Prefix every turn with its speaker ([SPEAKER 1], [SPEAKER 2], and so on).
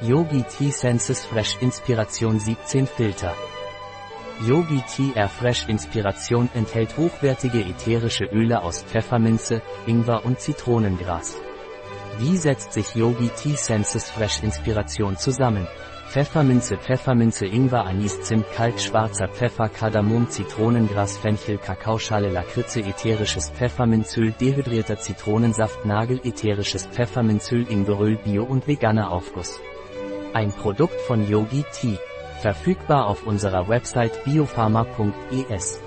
[SPEAKER 1] Yogi Tea Senses Fresh Inspiration 17 Filter. Yogi Tea Air Fresh Inspiration enthält hochwertige ätherische Öle aus Pfefferminze, Ingwer und Zitronengras. Wie setzt sich Yogi Tea Senses Fresh Inspiration zusammen? Pfefferminze Pfefferminze Ingwer Anis Zimt Kalk schwarzer Pfeffer Kardamom Zitronengras Fenchel Kakaoschale Lakritze ätherisches Pfefferminzöl dehydrierter Zitronensaft Nagel ätherisches Pfefferminzöl Ingweröl Bio und veganer Aufguss. Ein Produkt von Yogi Tea. Verfügbar auf unserer Website biopharma.es.